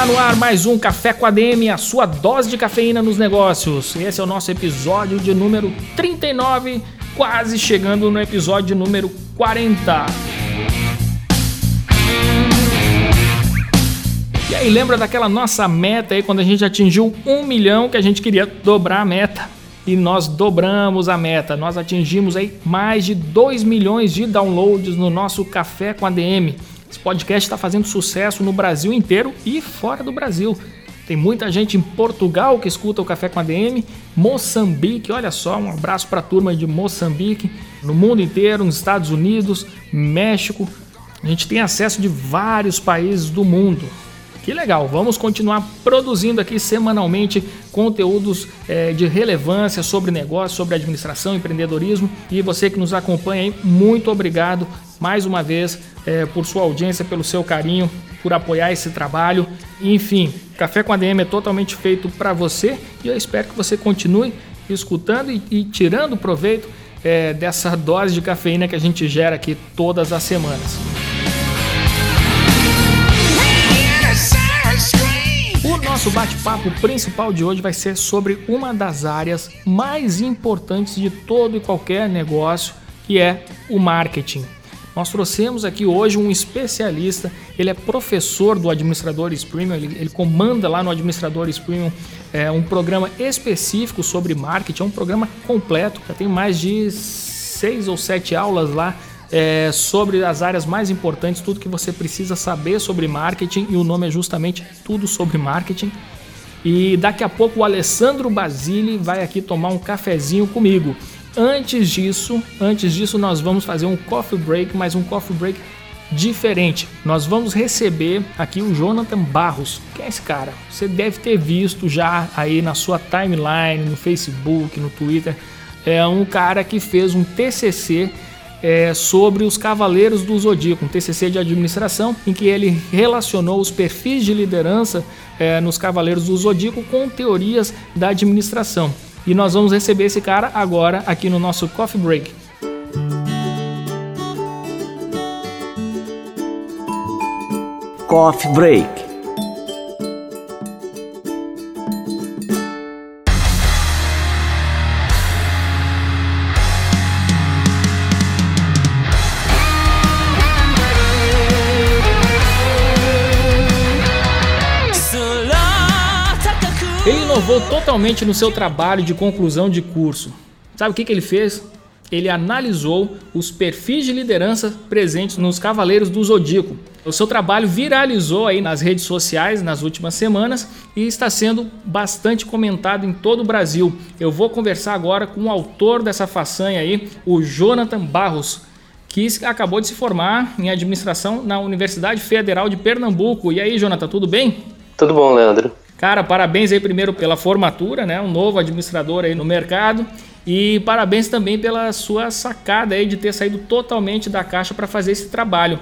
Está no ar mais um Café com ADM, a sua dose de cafeína nos negócios. Esse é o nosso episódio de número 39, quase chegando no episódio número 40. E aí, lembra daquela nossa meta aí quando a gente atingiu um milhão que a gente queria dobrar a meta? E nós dobramos a meta, nós atingimos aí mais de 2 milhões de downloads no nosso Café com ADM. Esse podcast está fazendo sucesso no Brasil inteiro e fora do Brasil. Tem muita gente em Portugal que escuta o Café com ADM, Moçambique, olha só, um abraço para a turma de Moçambique, no mundo inteiro, nos Estados Unidos, México. A gente tem acesso de vários países do mundo. Que legal, vamos continuar produzindo aqui semanalmente conteúdos é, de relevância sobre negócio, sobre administração, empreendedorismo. E você que nos acompanha aí, muito obrigado mais uma vez é, por sua audiência, pelo seu carinho, por apoiar esse trabalho. Enfim, Café com a DM é totalmente feito para você e eu espero que você continue escutando e, e tirando proveito é, dessa dose de cafeína que a gente gera aqui todas as semanas. Nosso bate-papo principal de hoje vai ser sobre uma das áreas mais importantes de todo e qualquer negócio, que é o marketing. Nós trouxemos aqui hoje um especialista, ele é professor do Administradores Premium, ele, ele comanda lá no Administradores Premium é, um programa específico sobre marketing, é um programa completo, já tem mais de seis ou sete aulas lá é, sobre as áreas mais importantes, tudo que você precisa saber sobre marketing, e o nome é justamente Tudo sobre Marketing. E daqui a pouco o Alessandro Basile vai aqui tomar um cafezinho comigo. Antes disso, antes disso nós vamos fazer um coffee break, mas um coffee break diferente. Nós vamos receber aqui o Jonathan Barros. Quem é esse cara? Você deve ter visto já aí na sua timeline, no Facebook, no Twitter. É um cara que fez um TCC é, sobre os Cavaleiros do Zodíaco, um TCC de administração, em que ele relacionou os perfis de liderança é, nos Cavaleiros do Zodíaco com teorias da administração. E nós vamos receber esse cara agora aqui no nosso Coffee Break. Coffee Break. Totalmente no seu trabalho de conclusão de curso. Sabe o que, que ele fez? Ele analisou os perfis de liderança presentes nos Cavaleiros do Zodíaco. O seu trabalho viralizou aí nas redes sociais nas últimas semanas e está sendo bastante comentado em todo o Brasil. Eu vou conversar agora com o autor dessa façanha aí, o Jonathan Barros, que acabou de se formar em administração na Universidade Federal de Pernambuco. E aí, Jonathan, tudo bem? Tudo bom, Leandro. Cara, parabéns aí primeiro pela formatura, né? Um novo administrador aí no mercado. E parabéns também pela sua sacada aí de ter saído totalmente da caixa para fazer esse trabalho.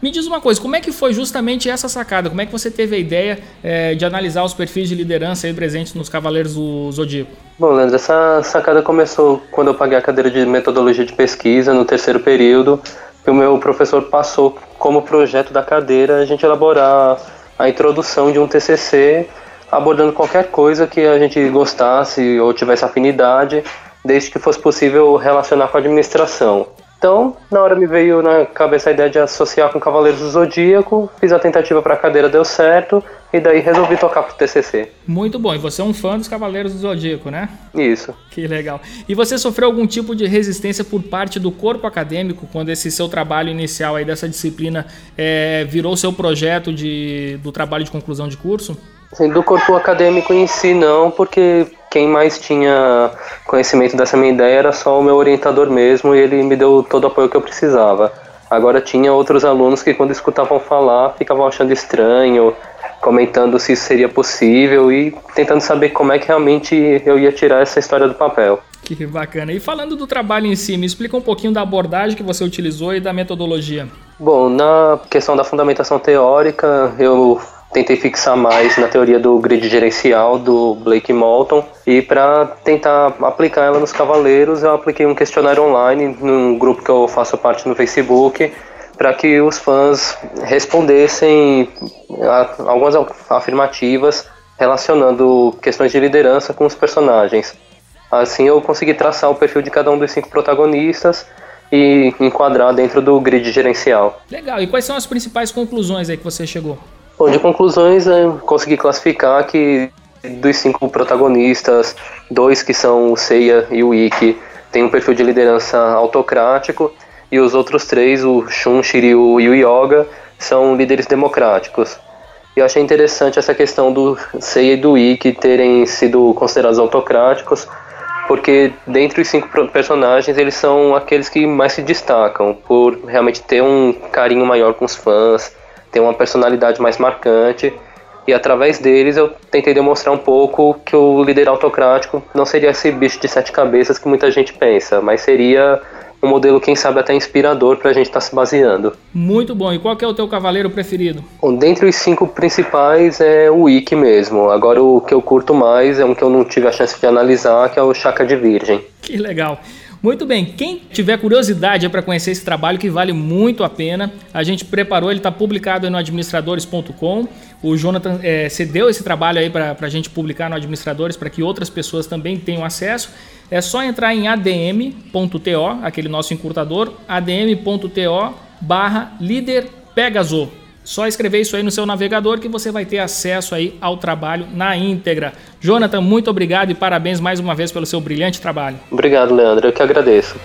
Me diz uma coisa, como é que foi justamente essa sacada? Como é que você teve a ideia é, de analisar os perfis de liderança aí presentes nos Cavaleiros do Zodíaco? Bom, Leandro, essa sacada começou quando eu paguei a cadeira de metodologia de pesquisa no terceiro período, que o meu professor passou como projeto da cadeira a gente elaborar a introdução de um TCC abordando qualquer coisa que a gente gostasse ou tivesse afinidade, desde que fosse possível relacionar com a administração. Então, na hora me veio na cabeça a ideia de associar com Cavaleiros do Zodíaco, fiz a tentativa para a cadeira, deu certo, e daí resolvi tocar pro TCC. Muito bom, e você é um fã dos Cavaleiros do Zodíaco, né? Isso. Que legal. E você sofreu algum tipo de resistência por parte do corpo acadêmico quando esse seu trabalho inicial aí dessa disciplina é, virou seu projeto de, do trabalho de conclusão de curso? Assim, do corpo acadêmico em si não, porque quem mais tinha conhecimento dessa minha ideia era só o meu orientador mesmo e ele me deu todo o apoio que eu precisava. Agora tinha outros alunos que quando escutavam falar ficavam achando estranho, comentando se isso seria possível e tentando saber como é que realmente eu ia tirar essa história do papel. Que bacana. E falando do trabalho em si, me explica um pouquinho da abordagem que você utilizou e da metodologia. Bom, na questão da fundamentação teórica, eu tentei fixar mais na teoria do grid gerencial do Blake Moulton e para tentar aplicar ela nos cavaleiros, eu apliquei um questionário online num grupo que eu faço parte no Facebook para que os fãs respondessem algumas afirmativas relacionando questões de liderança com os personagens. Assim eu consegui traçar o perfil de cada um dos cinco protagonistas e enquadrar dentro do grid gerencial. Legal. E quais são as principais conclusões aí que você chegou? Bom, de conclusões, eu consegui classificar que dos cinco protagonistas, dois que são o Seiya e o Ikki, têm um perfil de liderança autocrático e os outros três, o Shun, Shiryu e o Yoga, são líderes democráticos. E eu achei interessante essa questão do Seiya e do Ikki terem sido considerados autocráticos, porque dentre os cinco personagens eles são aqueles que mais se destacam por realmente ter um carinho maior com os fãs, ter uma personalidade mais marcante. E através deles eu tentei demonstrar um pouco que o líder autocrático não seria esse bicho de sete cabeças que muita gente pensa, mas seria um modelo, quem sabe, até inspirador para a gente estar tá se baseando. Muito bom. E qual é o teu cavaleiro preferido? Bom, dentre os cinco principais é o Ikki mesmo. Agora o que eu curto mais é um que eu não tive a chance de analisar, que é o Chaka de Virgem. Que legal. Muito bem, quem tiver curiosidade para conhecer esse trabalho que vale muito a pena, a gente preparou, ele está publicado no administradores.com. O Jonathan é, cedeu esse trabalho aí para a gente publicar no Administradores para que outras pessoas também tenham acesso. É só entrar em adm.to, aquele nosso encurtador, adm.to barra líder Pegaso. Só escrever isso aí no seu navegador que você vai ter acesso aí ao trabalho na íntegra. Jonathan, muito obrigado e parabéns mais uma vez pelo seu brilhante trabalho. Obrigado, Leandro. Eu que agradeço.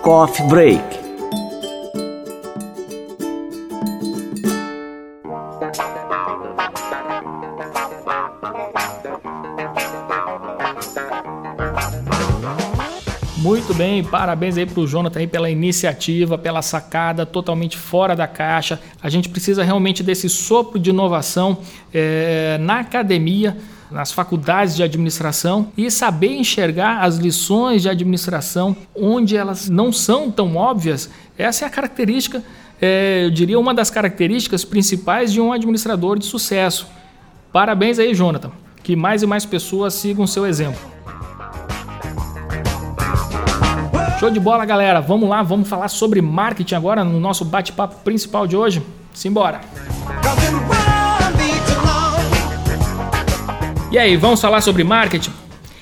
Coffee Break parabéns aí pro Jonathan aí pela iniciativa, pela sacada totalmente fora da caixa. A gente precisa realmente desse sopro de inovação é, na academia, nas faculdades de administração e saber enxergar as lições de administração onde elas não são tão óbvias. Essa é a característica, é, eu diria, uma das características principais de um administrador de sucesso. Parabéns aí, Jonathan. Que mais e mais pessoas sigam o seu exemplo. Show de bola, galera. Vamos lá, vamos falar sobre marketing agora no nosso bate-papo principal de hoje. Simbora. E aí, vamos falar sobre marketing?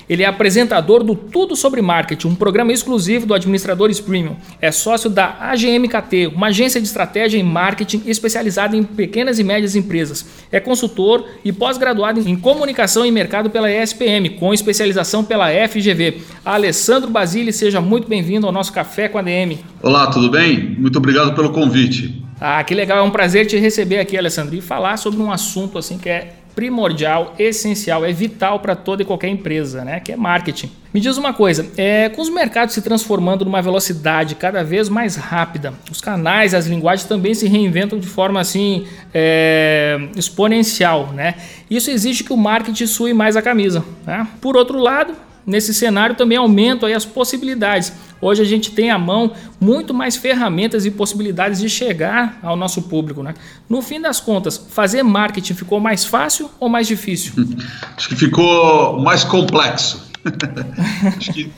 Ele é apresentador do Tudo sobre Marketing, um programa exclusivo do Administradores Premium. É sócio da AGMKT, uma agência de estratégia em marketing especializada em pequenas e médias empresas. É consultor e pós-graduado em comunicação e mercado pela ESPM, com especialização pela FGV. Alessandro Basile, seja muito bem-vindo ao nosso Café com a DM. Olá, tudo bem? Muito obrigado pelo convite. Ah, que legal, é um prazer te receber aqui, Alessandro, e falar sobre um assunto assim que é primordial, essencial, é vital para toda e qualquer empresa, né? Que é marketing. Me diz uma coisa, é, com os mercados se transformando numa velocidade cada vez mais rápida, os canais, as linguagens também se reinventam de forma assim é, exponencial, né? Isso exige que o marketing sue mais a camisa. Né? Por outro lado, nesse cenário também aumentam as possibilidades. Hoje a gente tem à mão muito mais ferramentas e possibilidades de chegar ao nosso público. Né? No fim das contas, fazer marketing ficou mais fácil ou mais difícil? Acho que ficou mais complexo. acho que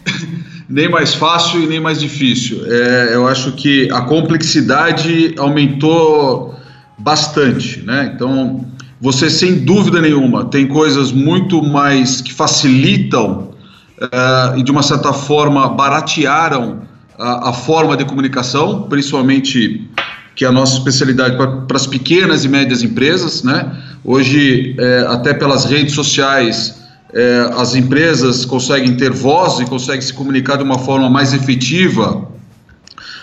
nem mais fácil e nem mais difícil. É, eu acho que a complexidade aumentou bastante. Né? Então, você sem dúvida nenhuma tem coisas muito mais que facilitam uh, e de uma certa forma baratearam a, a, forma de comunicação, principalmente que é a nossa especialidade para as pequenas e médias empresas, né? Hoje, é, até pelas redes sociais, é, as empresas conseguem ter voz e conseguem se comunicar de uma forma mais efetiva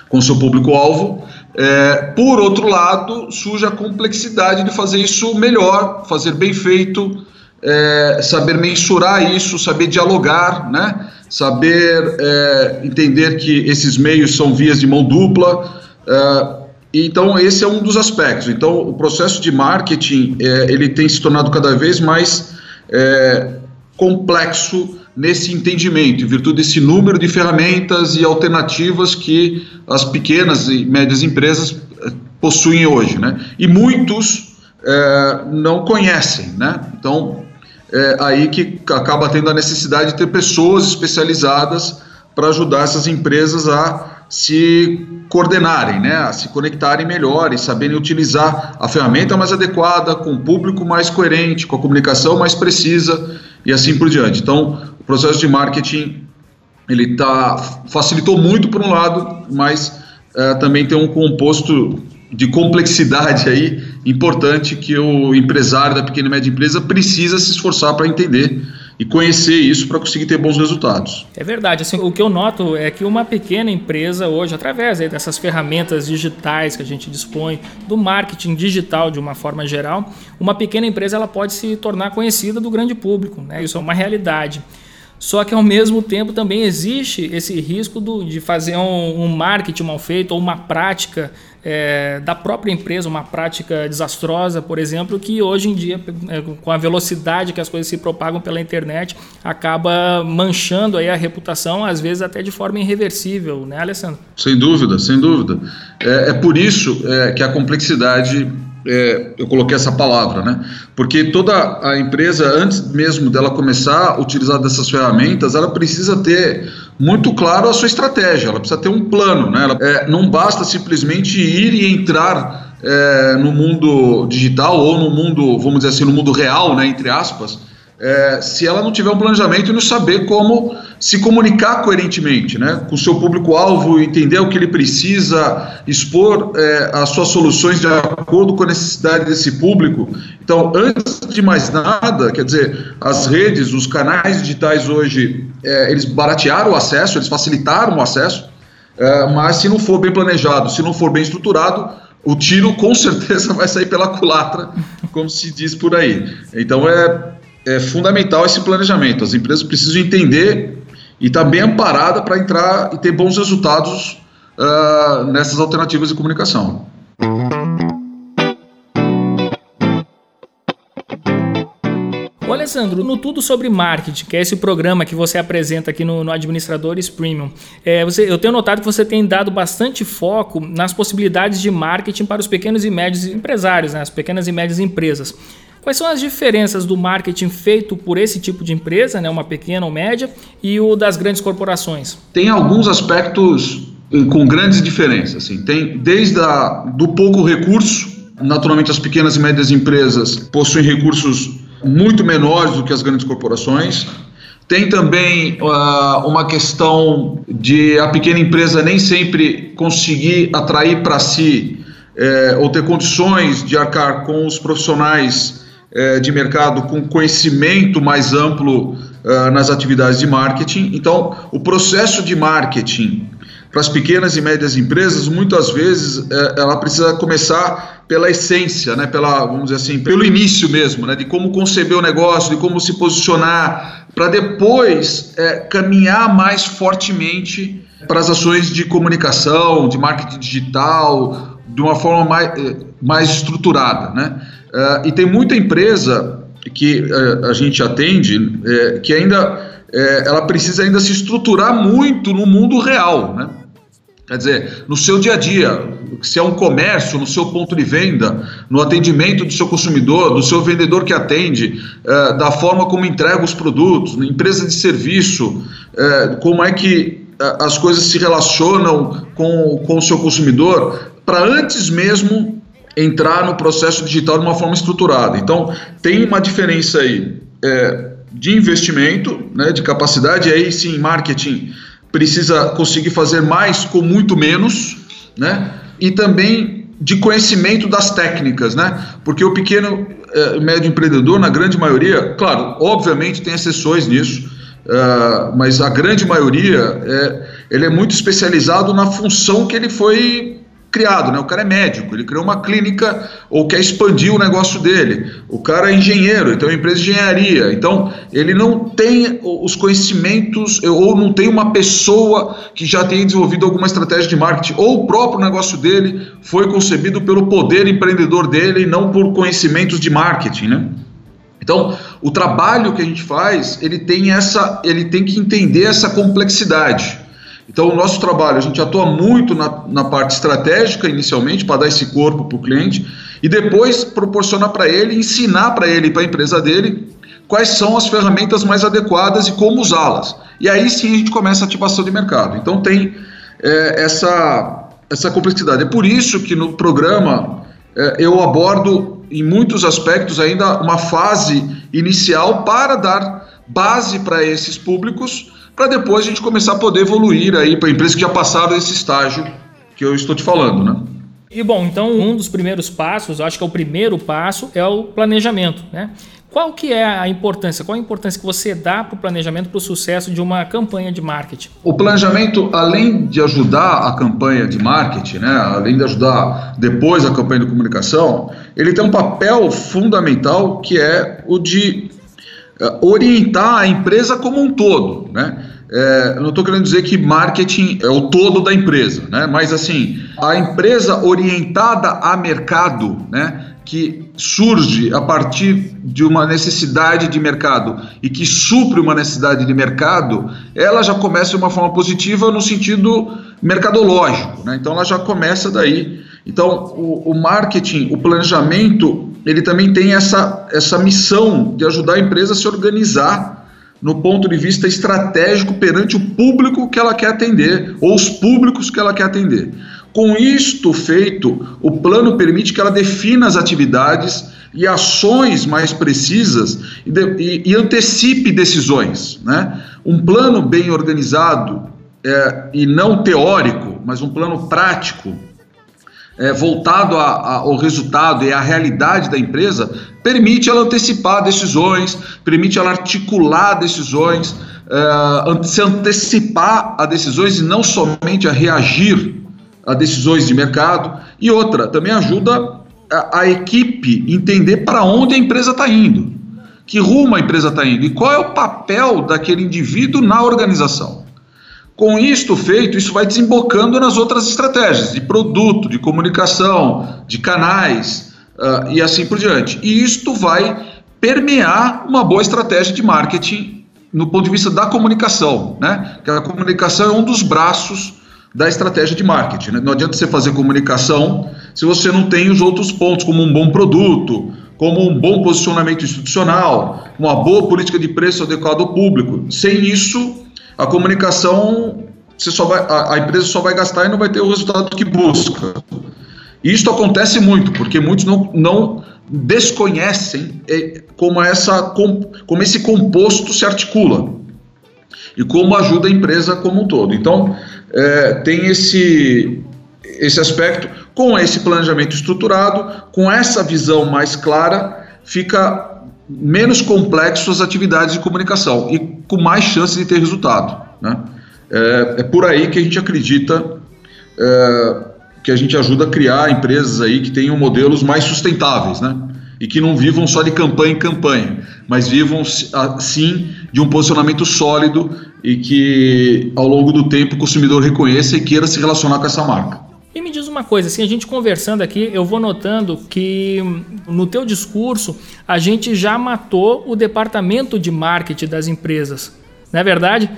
com seu público-alvo. É, por outro lado, surge a complexidade de fazer isso melhor, fazer bem feito, é, saber mensurar isso, saber dialogar, né? saber é, entender que esses meios são vias de mão dupla. É, então, esse é um dos aspectos. Então, o processo de marketing é, ele tem se tornado cada vez mais é, complexo nesse entendimento, em virtude desse número de ferramentas e alternativas que as pequenas e médias empresas é, possuem hoje. Né? E muitos é, não conhecem. Né? Então, é aí que acaba tendo a necessidade de ter pessoas especializadas para ajudar essas empresas a se coordenarem, né, a se conectarem melhor e saberem utilizar a ferramenta mais adequada, com o público mais coerente, com a comunicação mais precisa e assim por diante. Então, o processo de marketing ele tá, facilitou muito por um lado, mas uh, também tem um composto de complexidade aí importante que o empresário da pequena e média empresa precisa se esforçar para entender e conhecer isso para conseguir ter bons resultados. É verdade. Assim, o que eu noto é que uma pequena empresa hoje, através dessas ferramentas digitais que a gente dispõe, do marketing digital de uma forma geral, uma pequena empresa ela pode se tornar conhecida do grande público. Né? Isso é uma realidade. Só que ao mesmo tempo também existe esse risco do, de fazer um, um marketing mal feito ou uma prática é, da própria empresa, uma prática desastrosa, por exemplo, que hoje em dia, é, com a velocidade que as coisas se propagam pela internet, acaba manchando aí a reputação, às vezes até de forma irreversível, né, Alessandro? Sem dúvida, sem dúvida. É, é por isso é, que a complexidade é, eu coloquei essa palavra, né? Porque toda a empresa, antes mesmo dela começar a utilizar dessas ferramentas, ela precisa ter muito claro a sua estratégia, ela precisa ter um plano, né? Ela, é, não basta simplesmente ir e entrar é, no mundo digital ou no mundo, vamos dizer assim, no mundo real, né? Entre aspas é, se ela não tiver um planejamento e não saber como se comunicar coerentemente, né, com o seu público-alvo, entender o que ele precisa, expor é, as suas soluções de acordo com a necessidade desse público. Então, antes de mais nada, quer dizer, as redes, os canais digitais hoje, é, eles baratearam o acesso, eles facilitaram o acesso, é, mas se não for bem planejado, se não for bem estruturado, o tiro com certeza vai sair pela culatra, como se diz por aí. Então, é é fundamental esse planejamento. As empresas precisam entender e estar tá bem amparada para entrar e ter bons resultados uh, nessas alternativas de comunicação. Alessandro, no Tudo Sobre Marketing, que é esse programa que você apresenta aqui no, no Administradores Premium, é, você, eu tenho notado que você tem dado bastante foco nas possibilidades de marketing para os pequenos e médios empresários, né, as pequenas e médias empresas. Quais são as diferenças do marketing feito por esse tipo de empresa, né, uma pequena ou média, e o das grandes corporações? Tem alguns aspectos eh, com grandes diferenças. Assim. Tem desde a, do pouco recurso, naturalmente as pequenas e médias empresas possuem recursos muito menores do que as grandes corporações. Tem também uh, uma questão de a pequena empresa nem sempre conseguir atrair para si eh, ou ter condições de arcar com os profissionais é, de mercado com conhecimento mais amplo uh, nas atividades de marketing. Então, o processo de marketing para as pequenas e médias empresas, muitas vezes é, ela precisa começar pela essência, né, pela, vamos dizer assim, pelo início mesmo, né, de como conceber o negócio, de como se posicionar, para depois é, caminhar mais fortemente para as ações de comunicação, de marketing digital, de uma forma mais, é, mais estruturada, né? Uh, e tem muita empresa que uh, a gente atende uh, que ainda ela precisa ainda se estruturar muito no mundo real, né? Quer dizer, no seu dia a dia, se é um comércio, no seu ponto de venda, no atendimento do seu consumidor, do seu vendedor que atende, da forma como entrega os produtos, na empresa de serviço, como é que as coisas se relacionam com, com o seu consumidor, para antes mesmo entrar no processo digital de uma forma estruturada. Então, tem uma diferença aí é, de investimento, né, de capacidade, e aí sim, marketing precisa conseguir fazer mais com muito menos, né, e também de conhecimento das técnicas, né, porque o pequeno e é, médio empreendedor, na grande maioria, claro, obviamente tem exceções nisso, uh, mas a grande maioria, é, ele é muito especializado na função que ele foi criado, né? O cara é médico, ele criou uma clínica ou quer expandir o negócio dele. O cara é engenheiro, então é empresa de engenharia. Então, ele não tem os conhecimentos ou não tem uma pessoa que já tenha desenvolvido alguma estratégia de marketing, ou o próprio negócio dele foi concebido pelo poder empreendedor dele e não por conhecimentos de marketing, né? Então, o trabalho que a gente faz, ele tem essa, ele tem que entender essa complexidade. Então, o nosso trabalho, a gente atua muito na, na parte estratégica, inicialmente, para dar esse corpo para o cliente, e depois proporcionar para ele, ensinar para ele e para a empresa dele quais são as ferramentas mais adequadas e como usá-las. E aí sim a gente começa a ativação de mercado. Então, tem é, essa, essa complexidade. É por isso que no programa é, eu abordo, em muitos aspectos, ainda uma fase inicial para dar base para esses públicos para depois a gente começar a poder evoluir aí para empresas que já passaram esse estágio que eu estou te falando, né? E bom, então um dos primeiros passos, eu acho que é o primeiro passo, é o planejamento, né? Qual que é a importância? Qual a importância que você dá para o planejamento para o sucesso de uma campanha de marketing? O planejamento, além de ajudar a campanha de marketing, né, além de ajudar depois a campanha de comunicação, ele tem um papel fundamental que é o de orientar a empresa como um todo, né? É, eu não estou querendo dizer que marketing é o todo da empresa, né? mas assim, a empresa orientada a mercado, né? que surge a partir de uma necessidade de mercado e que supre uma necessidade de mercado, ela já começa de uma forma positiva no sentido mercadológico. Né? Então ela já começa daí. Então o, o marketing, o planejamento, ele também tem essa, essa missão de ajudar a empresa a se organizar no ponto de vista estratégico perante o público que ela quer atender, ou os públicos que ela quer atender. Com isto feito, o plano permite que ela defina as atividades e ações mais precisas e, de, e, e antecipe decisões. Né? Um plano bem organizado é, e não teórico, mas um plano prático, é, voltado a, a, ao resultado e à realidade da empresa, permite ela antecipar decisões, permite ela articular decisões, é, se antecipar a decisões e não somente a reagir a decisões de mercado. E outra, também ajuda a, a equipe entender para onde a empresa está indo, que rumo a empresa está indo e qual é o papel daquele indivíduo na organização. Com isto feito, isso vai desembocando nas outras estratégias de produto, de comunicação, de canais uh, e assim por diante. E isto vai permear uma boa estratégia de marketing no ponto de vista da comunicação, né? Que a comunicação é um dos braços da estratégia de marketing. Né? Não adianta você fazer comunicação se você não tem os outros pontos, como um bom produto, como um bom posicionamento institucional, uma boa política de preço adequada ao público. Sem isso, a comunicação você só vai, a, a, empresa só vai gastar e não vai ter o resultado que busca. E isso acontece muito, porque muitos não, não desconhecem é, como, essa, como esse composto se articula e como ajuda a empresa como um todo. Então, é, tem esse, esse aspecto, com esse planejamento estruturado, com essa visão mais clara, fica menos complexo as atividades de comunicação e com mais chance de ter resultado. Né? É, é por aí que a gente acredita é, que a gente ajuda a criar empresas aí que tenham modelos mais sustentáveis, né? E que não vivam só de campanha em campanha, mas vivam sim de um posicionamento sólido e que ao longo do tempo o consumidor reconheça e queira se relacionar com essa marca. E me diz uma coisa, assim, a gente conversando aqui, eu vou notando que no teu discurso a gente já matou o departamento de marketing das empresas. Não é verdade?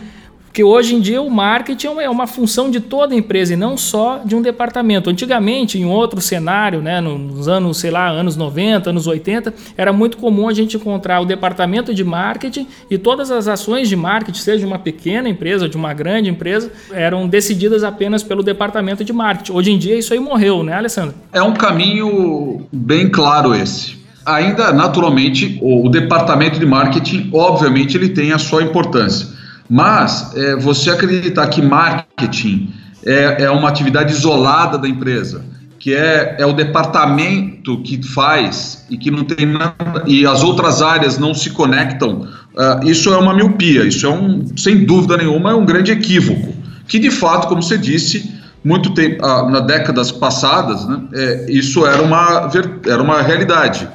Porque hoje em dia o marketing é uma função de toda a empresa e não só de um departamento. Antigamente, em outro cenário, né, nos anos, sei lá, anos 90, anos 80, era muito comum a gente encontrar o departamento de marketing e todas as ações de marketing, seja de uma pequena empresa, de uma grande empresa, eram decididas apenas pelo departamento de marketing. Hoje em dia isso aí morreu, né, Alessandro? É um caminho bem claro esse. Ainda, naturalmente, o departamento de marketing, obviamente, ele tem a sua importância mas é, você acreditar que marketing é, é, uma atividade isolada da empresa, que é, é o departamento que faz e que não tem nada, e as outras áreas não se conectam, uh, isso é uma miopia, isso é um, sem dúvida nenhuma, é um grande equívoco, que de fato, como você disse, muito tempo, ah, nas décadas passadas, né, é, isso era uma, era uma realidade.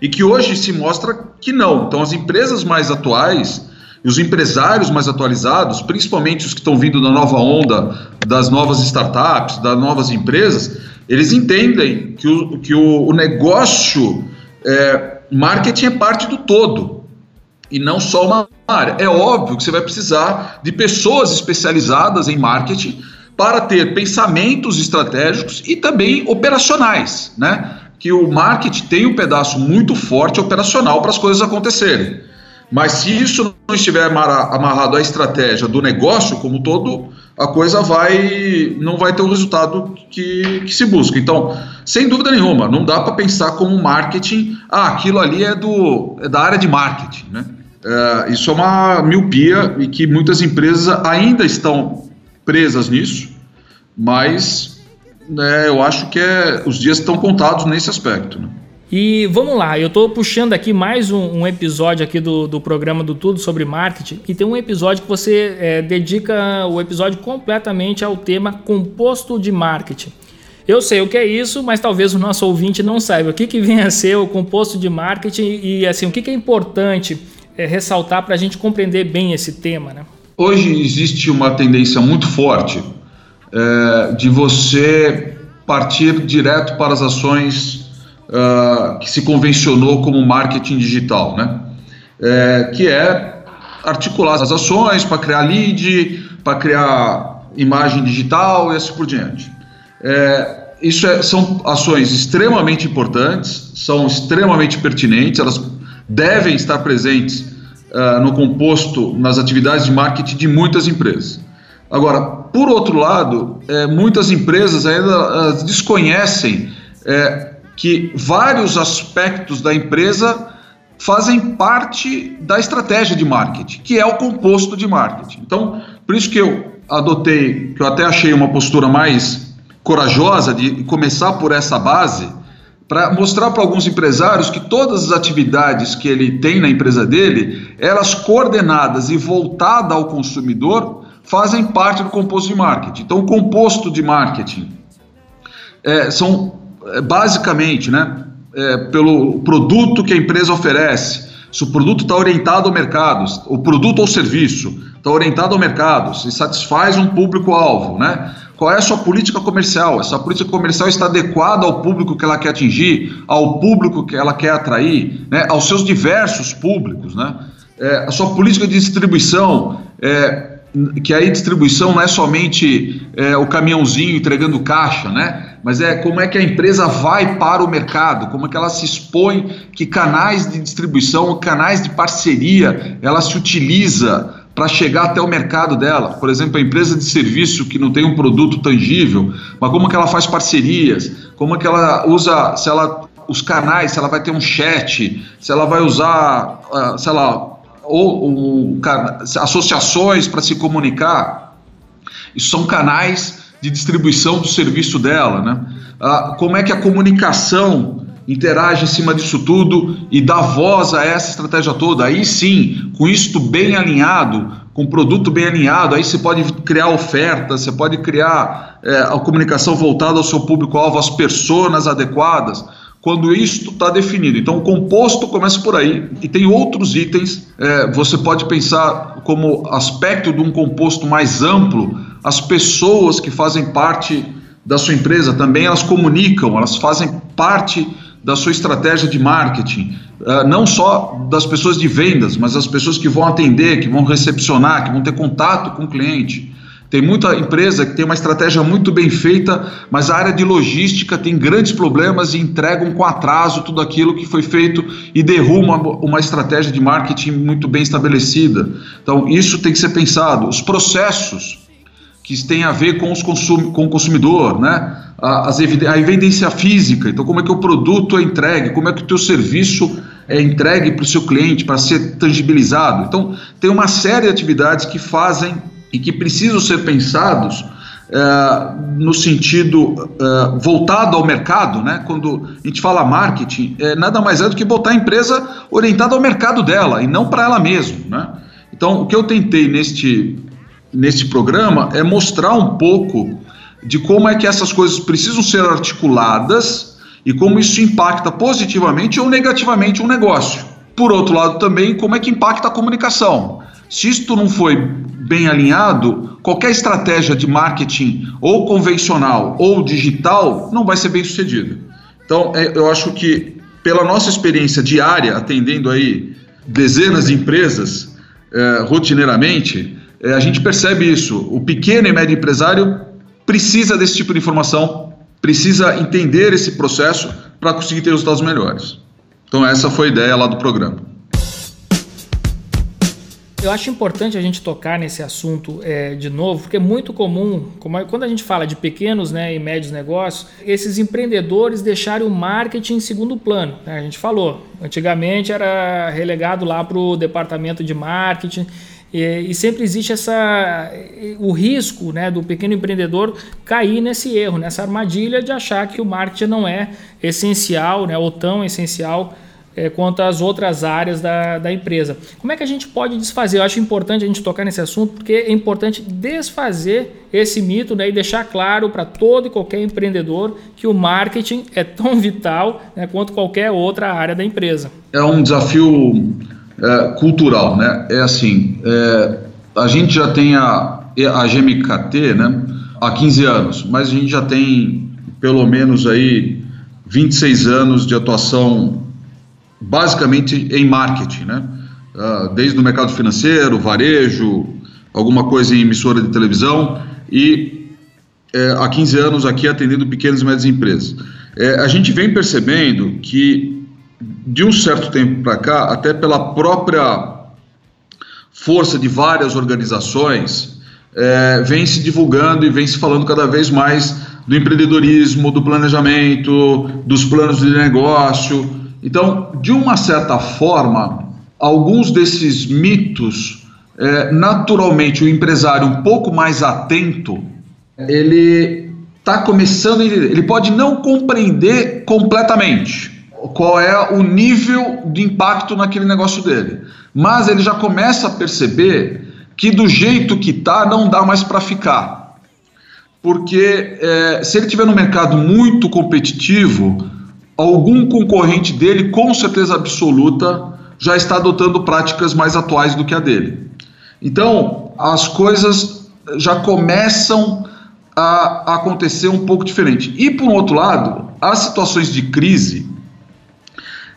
E que hoje se mostra que não. Então, as empresas mais atuais e os empresários mais atualizados, principalmente os que estão vindo da nova onda, das novas startups, das novas empresas, eles entendem que o, que o, o negócio é, marketing é parte do todo e não só uma área. É óbvio que você vai precisar de pessoas especializadas em marketing para ter pensamentos estratégicos e também operacionais, né? Que o marketing tem um pedaço muito forte operacional para as coisas acontecerem. Mas se isso não estiver amarrado à estratégia do negócio como todo, a coisa vai não vai ter o resultado que, que se busca. Então, sem dúvida nenhuma, não dá para pensar como marketing, ah, aquilo ali é, do, é da área de marketing. Né? É, isso é uma miopia e que muitas empresas ainda estão presas nisso, mas né, eu acho que é, os dias estão contados nesse aspecto. Né? E vamos lá, eu estou puxando aqui mais um, um, episódio aqui do, do programa do Tudo sobre Marketing e tem um episódio que você é, dedica o episódio completamente ao tema composto de marketing. Eu sei o que é isso, mas talvez o nosso ouvinte não saiba o que, que vem a ser o composto de marketing e assim o que, que é importante é, ressaltar para a gente compreender bem esse tema. Né? Hoje existe uma tendência muito forte é, de você partir direto para as ações uh, que se convencionou como marketing digital, né? É, que é articular as ações para criar lead, para criar imagem digital e assim por diante. É, isso é, são ações extremamente importantes, são extremamente pertinentes, elas devem estar presentes uh, no composto, nas atividades de marketing de muitas empresas. Agora, por outro lado, é, muitas empresas ainda uh, desconhecem é, que vários aspectos da empresa fazem parte da estratégia de marketing, que é o composto de marketing. Então, por isso que eu adotei, que eu até achei uma postura mais corajosa de começar por essa base, para mostrar para alguns empresários que todas as atividades que ele tem na empresa dele, elas coordenadas e voltadas ao consumidor, fazem parte do composto de marketing. Então, o composto de marketing é, são basicamente, né, é, pelo produto que a empresa oferece, se o produto está orientado ao mercado, o produto ou serviço está orientado ao mercado, se satisfaz um público-alvo, né? Qual é a sua política comercial? Essa política comercial está adequada ao público que ela quer atingir, ao público que ela quer atrair, né? aos seus diversos públicos, né? É, a sua política de distribuição, é, que aí distribuição não é somente é, o caminhãozinho entregando caixa, né? Mas é como é que a empresa vai para o mercado, como é que ela se expõe, que canais de distribuição, canais de parceria ela se utiliza para chegar até o mercado dela. Por exemplo, a empresa de serviço que não tem um produto tangível, mas como que ela faz parcerias, como é que ela usa, se ela os canais, se ela vai ter um chat, se ela vai usar, uh, sei lá, ou, ou associações para se comunicar. Isso são canais de distribuição do serviço dela, né? Ah, como é que a comunicação interage em cima disso tudo e dá voz a essa estratégia toda. Aí sim, com isto bem alinhado, com o produto bem alinhado, aí você pode criar ofertas, você pode criar é, a comunicação voltada ao seu público-alvo, às pessoas adequadas quando isto está definido. Então, o composto começa por aí e tem outros itens. É, você pode pensar como aspecto de um composto mais amplo, as pessoas que fazem parte da sua empresa também elas comunicam, elas fazem parte da sua estratégia de marketing, uh, não só das pessoas de vendas, mas as pessoas que vão atender, que vão recepcionar, que vão ter contato com o cliente. Tem muita empresa que tem uma estratégia muito bem feita, mas a área de logística tem grandes problemas e entregam com atraso tudo aquilo que foi feito e derruma uma estratégia de marketing muito bem estabelecida. Então, isso tem que ser pensado. Os processos que têm a ver com, os consum com o consumidor, né? a, a evidência física, então como é que o produto é entregue, como é que o teu serviço é entregue para o seu cliente para ser tangibilizado. Então, tem uma série de atividades que fazem e que precisam ser pensados é, no sentido é, voltado ao mercado, né? quando a gente fala marketing, é, nada mais é do que botar a empresa orientada ao mercado dela e não para ela mesma. Né? Então, o que eu tentei neste, neste programa é mostrar um pouco de como é que essas coisas precisam ser articuladas e como isso impacta positivamente ou negativamente um negócio. Por outro lado, também, como é que impacta a comunicação. Se isto não foi bem alinhado, qualquer estratégia de marketing, ou convencional ou digital, não vai ser bem sucedida. Então, é, eu acho que, pela nossa experiência diária, atendendo aí dezenas de empresas é, rotineiramente, é, a gente percebe isso. O pequeno e médio empresário precisa desse tipo de informação, precisa entender esse processo para conseguir ter resultados melhores. Então, essa foi a ideia lá do programa. Eu acho importante a gente tocar nesse assunto é, de novo, porque é muito comum, como, quando a gente fala de pequenos né, e médios negócios, esses empreendedores deixarem o marketing em segundo plano. Né? A gente falou, antigamente era relegado lá para o departamento de marketing. E, e, sempre existe essa, o risco né, do pequeno empreendedor cair nesse erro, nessa armadilha de achar que o marketing não é essencial né, ou tão essencial é, quanto às outras áreas da, da empresa. Como é que a gente pode desfazer? Eu acho importante a gente tocar nesse assunto porque é importante desfazer esse mito né, e deixar claro para todo e qualquer empreendedor que o marketing é tão vital né, quanto qualquer outra área da empresa. É um desafio é, cultural, né? É assim, é, a gente já tem a, a GMKT né, há 15 anos, mas a gente já tem pelo menos aí 26 anos de atuação basicamente em marketing, né? Uh, desde o mercado financeiro, varejo, alguma coisa em emissora de televisão e é, há 15 anos aqui atendendo pequenas e médias empresas. É, a gente vem percebendo que de um certo tempo para cá, até pela própria força de várias organizações, é, vem se divulgando e vem se falando cada vez mais do empreendedorismo, do planejamento, dos planos de negócio, então, de uma certa forma, alguns desses mitos, é, naturalmente, o empresário um pouco mais atento, ele está começando. Ele pode não compreender completamente qual é o nível de impacto naquele negócio dele, mas ele já começa a perceber que do jeito que está, não dá mais para ficar. Porque é, se ele estiver no mercado muito competitivo, algum concorrente dele, com certeza absoluta, já está adotando práticas mais atuais do que a dele. Então, as coisas já começam a acontecer um pouco diferente. E, por outro lado, as situações de crise,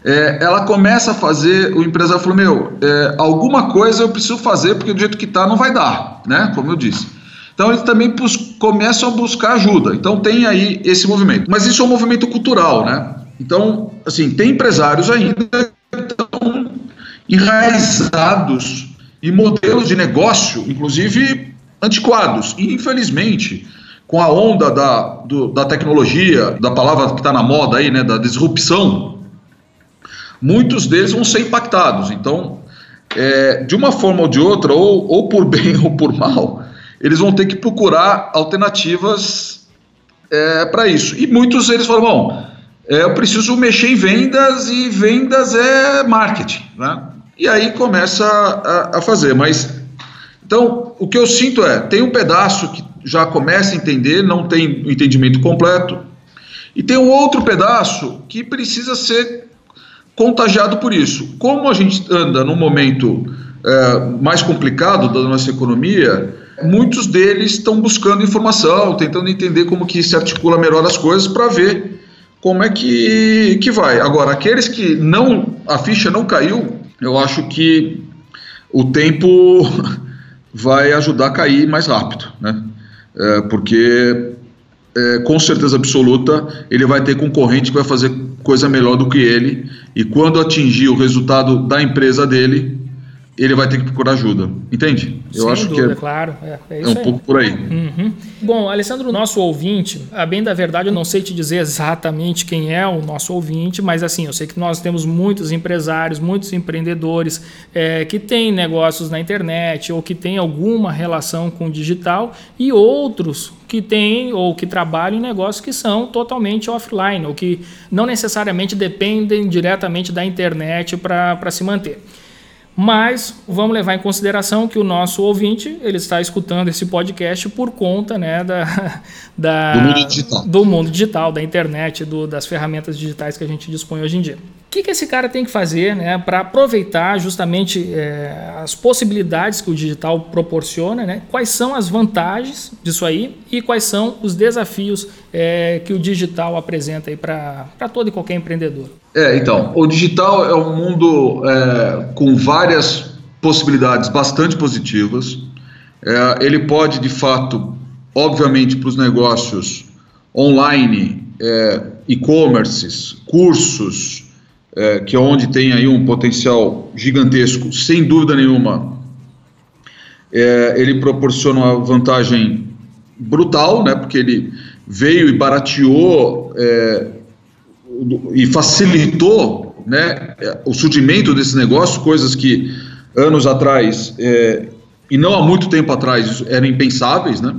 é, ela começa a fazer, o empresário falou, meu, é, alguma coisa eu preciso fazer, porque do jeito que está não vai dar, né? Como eu disse. Então eles também começam a buscar ajuda. Então tem aí esse movimento. Mas isso é um movimento cultural, né? Então, assim, tem empresários ainda que estão enraizados em modelos de negócio, inclusive antiquados. E, infelizmente, com a onda da, do, da tecnologia, da palavra que está na moda aí, né, da disrupção, muitos deles vão ser impactados. Então, é, de uma forma ou de outra, ou, ou por bem ou por mal, eles vão ter que procurar alternativas é, para isso. E muitos deles falam, bom, é, eu preciso mexer em vendas e vendas é marketing. Né? E aí começa a, a, fazer. Mas então o que eu sinto é tem um pedaço que já começa a entender, não tem entendimento completo, e tem um outro pedaço que precisa ser contagiado por isso. Como a gente anda num momento é, mais complicado da nossa economia, muitos deles estão buscando informação, tentando entender como que se articula melhor as coisas para ver como é que, que vai. Agora, aqueles que não a ficha não caiu, eu acho que o tempo vai ajudar a cair mais rápido, né? É, porque é, com certeza absoluta ele vai ter concorrente que vai fazer coisa melhor do que ele e quando atingir o resultado da empresa dele ele vai ter que procurar ajuda. Entende? Eu Sem acho dúvida, que é, claro. É, é, é um aí. pouco por aí. Uhum. Bom, Alessandro, nosso ouvinte, a bem da verdade, eu não sei te dizer exatamente quem é o nosso ouvinte, mas assim, eu sei que nós temos muitos empresários, muitos empreendedores é, que têm negócios na internet ou que têm alguma relação com o digital e outros que têm ou que trabalham em negócios que são totalmente offline ou que não necessariamente dependem diretamente da internet para se manter. Mas vamos levar em consideração que o nosso ouvinte ele está escutando esse podcast por conta né, da, da do mundo digital, do mundo digital da internet, do, das ferramentas digitais que a gente dispõe hoje em dia. O que, que esse cara tem que fazer né, para aproveitar justamente é, as possibilidades que o digital proporciona? Né? Quais são as vantagens disso aí e quais são os desafios é, que o digital apresenta para todo e qualquer empreendedor? É, então, o digital é um mundo é, com várias possibilidades bastante positivas. É, ele pode, de fato, obviamente, para os negócios online, é, e-commerces, cursos, é, que é onde tem aí um potencial gigantesco, sem dúvida nenhuma, é, ele proporciona uma vantagem brutal, né, porque ele veio e barateou é, e facilitou né, o surgimento desse negócio, coisas que anos atrás, é, e não há muito tempo atrás, eram impensáveis, né?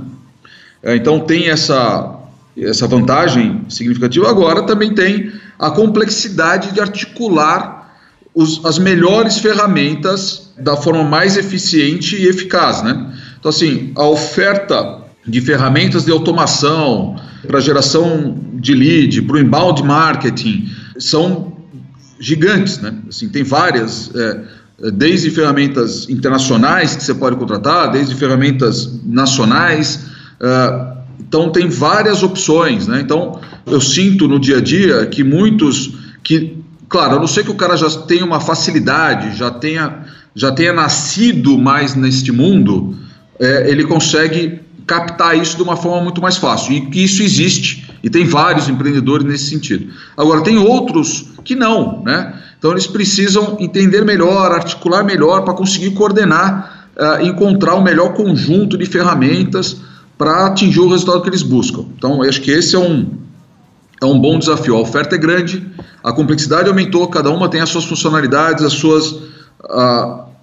É, então tem essa, essa vantagem significativa. Agora também tem a complexidade de articular os, as melhores ferramentas da forma mais eficiente e eficaz, né? Então, assim, a oferta de ferramentas de automação para geração de lead, para o inbound marketing, são gigantes, né? Assim, tem várias, é, desde ferramentas internacionais que você pode contratar, desde ferramentas nacionais, uh, então tem várias opções, né? Então eu sinto no dia a dia que muitos que, claro, a não sei que o cara já tenha uma facilidade, já tenha, já tenha nascido mais neste mundo, é, ele consegue captar isso de uma forma muito mais fácil e que isso existe e tem vários empreendedores nesse sentido. Agora tem outros que não, né? Então eles precisam entender melhor, articular melhor para conseguir coordenar, uh, encontrar o melhor conjunto de ferramentas para atingir o resultado que eles buscam. Então, acho que esse é um, é um bom desafio. A oferta é grande, a complexidade aumentou, cada uma tem as suas funcionalidades, as suas,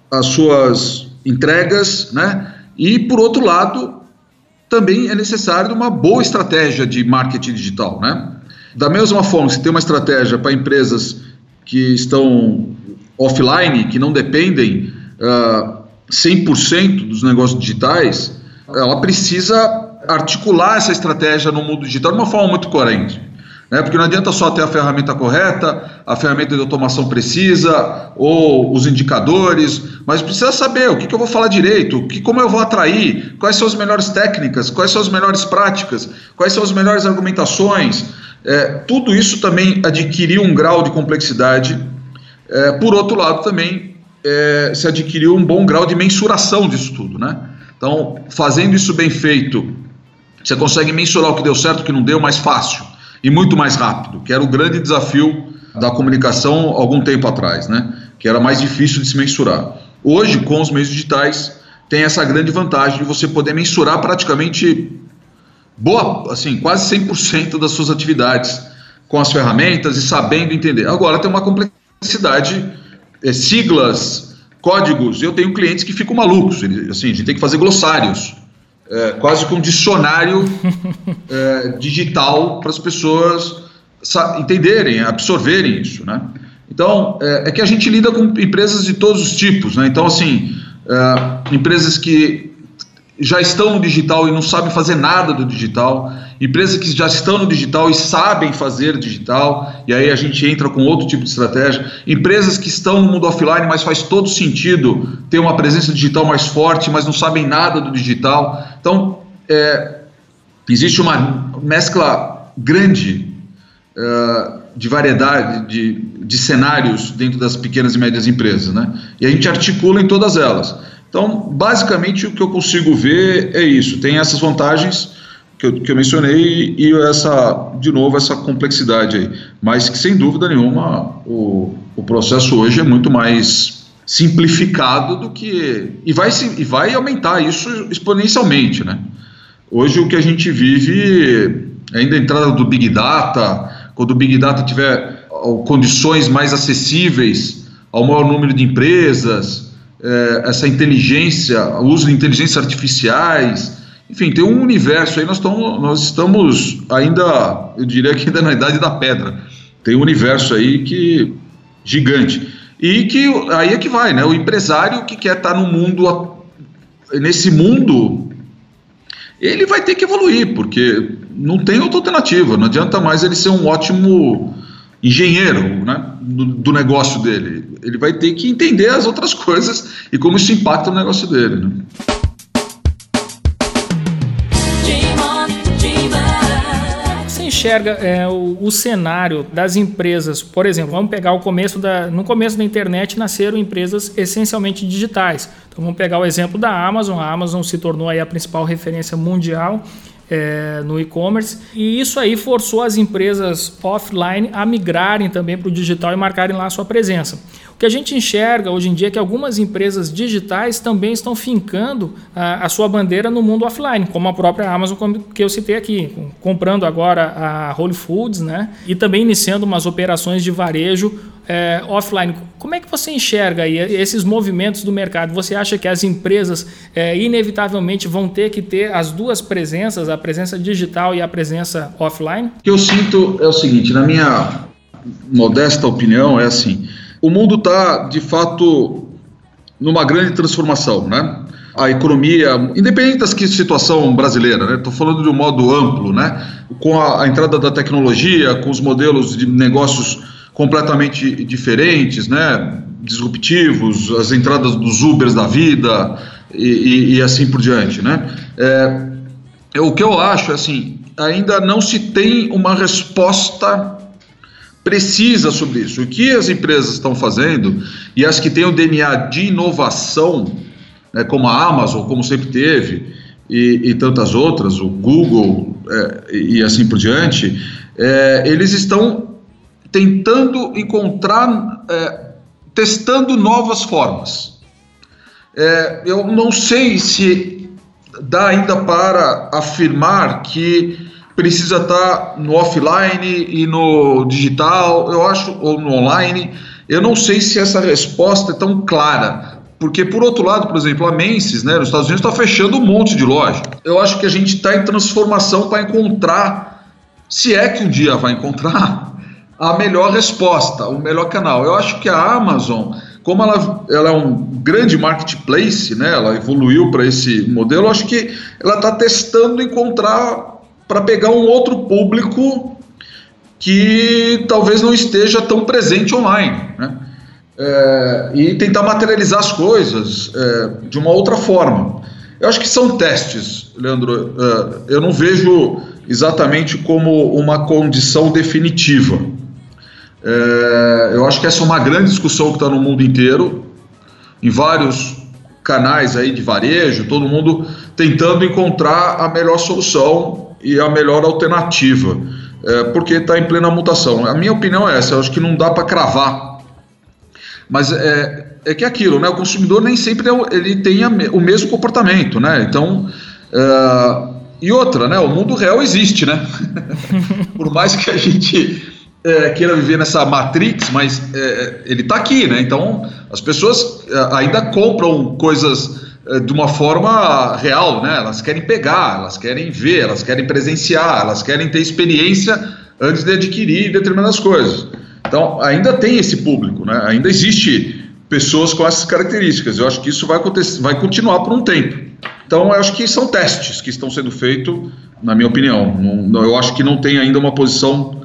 as suas entregas, né? E, por outro lado, também é necessário uma boa estratégia de marketing digital, né? Da mesma forma, se tem uma estratégia para empresas que estão offline, que não dependem uh, ah, 100% dos negócios digitais, ela precisa articular essa estratégia no mundo digital de uma forma muito coerente. Né? Porque não adianta só ter a ferramenta correta, a ferramenta de automação precisa, ou os indicadores, mas precisa saber o que, que eu vou falar direito, que, como eu vou atrair, quais são as melhores técnicas, quais são as melhores práticas, quais são as melhores argumentações. É, tudo isso também adquiriu um grau de complexidade. É, por outro lado, também é, se adquiriu um bom grau de mensuração disso tudo. Né? Então, fazendo isso bem feito, você consegue mensurar o que deu certo, o que não deu mais fácil e muito mais rápido, que era o grande desafio da comunicação algum tempo atrás, né? Que era mais difícil de se mensurar. Hoje, com os meios digitais, tem essa grande vantagem de você poder mensurar praticamente boa, assim, quase 100% das suas atividades com as ferramentas e sabendo entender. Agora tem uma complexidade, é, siglas, códigos. Eu tenho clientes que ficam malucos. Assim, a gente tem que fazer glossários, é, quase que um dicionário é, digital para as pessoas entenderem, absorverem isso, né? Então, é, é, que a gente lida com empresas de todos os tipos, né? Então, assim, é, empresas que já estão no digital e não sabem fazer nada do digital, empresas que já estão no digital e sabem fazer digital, e aí a gente entra com outro tipo de estratégia, empresas que estão no mundo offline, mas faz todo sentido ter uma presença digital mais forte, mas não sabem nada do digital. Então, é, existe uma mescla grande uh, de variedade de, de cenários dentro das pequenas e médias empresas, né? E a gente articula em todas elas. Então, basicamente, o que eu consigo ver é isso. Tem essas vantagens que eu, que eu mencionei e essa, de novo, essa complexidade aí. Mas que, sem dúvida nenhuma, o, o processo hoje é muito mais simplificado do que... E vai, e vai aumentar isso exponencialmente, né? Hoje o que a gente vive, ainda a entrada do Big Data, quando o Big Data tiver condições mais acessíveis ao maior número de empresas é, essa inteligência, o uso de inteligências artificiais, enfim, tem um universo aí, nós, tamo, nós estamos ainda, eu diria que ainda na idade da pedra, tem um universo aí que gigante. E que aí é que vai, né? O empresário que quer estar no mundo, nesse mundo, ele vai ter que evoluir, porque não tem outra alternativa. Não adianta mais ele ser um ótimo engenheiro né, do, do negócio dele. Ele vai ter que entender as outras coisas e como isso impacta no negócio dele. Né? enxerga é, o, o, cenário das empresas? Por exemplo, vamos pegar o começo da. No começo da internet nasceram empresas essencialmente digitais. Então vamos pegar o exemplo da Amazon. A Amazon se tornou aí a principal referência mundial é, no e-commerce. E isso aí forçou as empresas offline a migrarem também para o digital e marcarem lá a sua presença. O que a gente enxerga hoje em dia é que algumas empresas digitais também estão fincando a, a sua bandeira no mundo offline, como a própria Amazon que eu citei aqui, comprando agora a Whole Foods, né? E também iniciando umas operações de varejo é, offline. Como é que você enxerga aí esses movimentos do mercado? Você acha que as empresas é, inevitavelmente vão ter que ter as duas presenças, a presença digital e a presença offline? O que eu sinto é o seguinte, na minha modesta opinião, é assim: o mundo está de fato numa grande transformação, né? a economia, independente da situação brasileira, né? Estou falando de um modo amplo, né? Com a, a, entrada da tecnologia, com os modelos de negócios completamente diferentes, né? disruptivos, as entradas dos Ubers da vida e, e, e assim por diante. Né? É, o que eu acho, assim, ainda não se tem uma resposta precisa sobre isso. O que as empresas estão fazendo e as que têm o DNA de inovação, né, como a Amazon, como sempre teve, e, e tantas outras, o Google é, e assim por diante, é, eles estão tentando encontrar, é, testando novas formas. É, eu não sei se dá ainda para afirmar que precisa estar no offline e no digital, eu acho, ou no online. Eu não sei se essa resposta é tão clara, porque, por outro lado, por exemplo, a Menses, né, nos Estados Unidos, está fechando um monte de loja. Eu acho que a gente está em transformação para encontrar, se é que um dia vai encontrar, a melhor resposta, o melhor canal. Eu acho que a Amazon, como ela, ela é um grande marketplace, né, ela evoluiu para esse modelo, eu acho que ela está testando encontrar para pegar um outro público que talvez não esteja tão presente online. Né? É, e tentar materializar as coisas é, de uma outra forma. Eu acho que são testes, Leandro. É, eu não vejo exatamente como uma condição definitiva. É, eu acho que essa é uma grande discussão que está no mundo inteiro, em vários canais aí de varejo, todo mundo tentando encontrar a melhor solução e a melhor alternativa, é, porque está em plena mutação. A minha opinião é essa, eu acho que não dá para cravar. Mas é, é que é aquilo, né? O consumidor nem sempre é ele tem o mesmo comportamento, né? Então, é, e outra, né? O mundo real existe, né? Por mais que a gente é, queira viver nessa matrix, mas é, ele está aqui, né? Então as pessoas é, ainda compram coisas é, de uma forma real, né? Elas querem pegar, elas querem ver, elas querem presenciar, elas querem ter experiência antes de adquirir determinadas coisas. Então ainda tem esse público, né? Ainda existe pessoas com essas características. Eu acho que isso vai acontecer, vai continuar por um tempo. Então eu acho que são testes que estão sendo feitos, na minha opinião. Não, eu acho que não tem ainda uma posição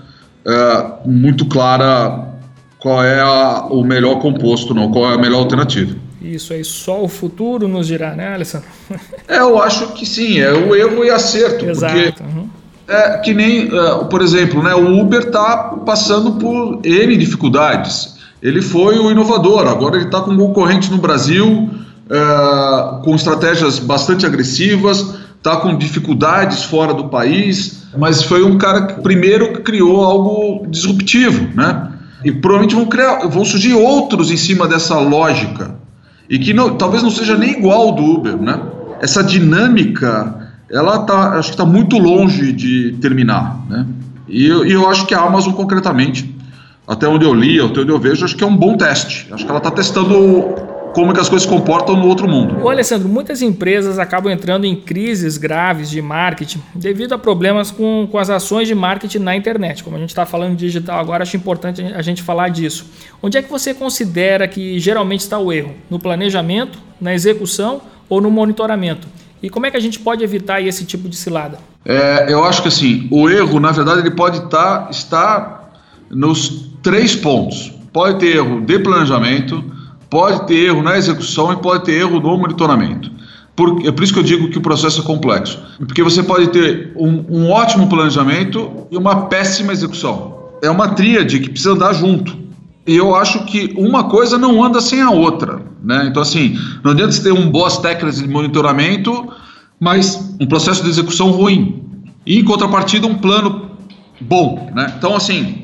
é, muito clara qual é a, o melhor composto, não, qual é a melhor alternativa. Isso aí, só o futuro nos dirá, né, Alessandro? é, eu acho que sim, é o erro e acerto. Exato. Porque uhum. é que nem, uh, por exemplo, né, o Uber está passando por N dificuldades. Ele foi o inovador, agora ele está com concorrente no Brasil, uh, com estratégias bastante agressivas, está com dificuldades fora do país mas foi um cara que primeiro criou algo disruptivo, né? E provavelmente vão, criar, vão surgir outros em cima dessa lógica e que não, talvez não seja nem igual do Uber, né? Essa dinâmica, ela tá, acho que está muito longe de terminar, né? E eu, e eu acho que a Amazon concretamente, até onde eu li, até onde eu vejo, acho que é um bom teste. Acho que ela está testando como que as coisas se comportam no outro mundo. Ô Alessandro, muitas empresas acabam entrando em crises graves de marketing devido a problemas com, com as ações de marketing na internet. Como a gente está falando de digital agora, acho importante a gente falar disso. Onde é que você considera que geralmente está o erro? No planejamento, na execução ou no monitoramento? E como é que a gente pode evitar esse tipo de cilada? É, eu acho que assim, o erro, na verdade, ele pode tá, estar nos três pontos. Pode ter erro de planejamento, pode ter erro na execução e pode ter erro no monitoramento. Por, é por isso que eu digo que o processo é complexo. Porque você pode ter um, um ótimo planejamento e uma péssima execução. É uma tríade que precisa andar junto. E eu acho que uma coisa não anda sem a outra. Né? Então, assim, não adianta você ter um boas técnicas de monitoramento, mas um processo de execução ruim. E, em contrapartida, um plano bom. Né? Então, assim,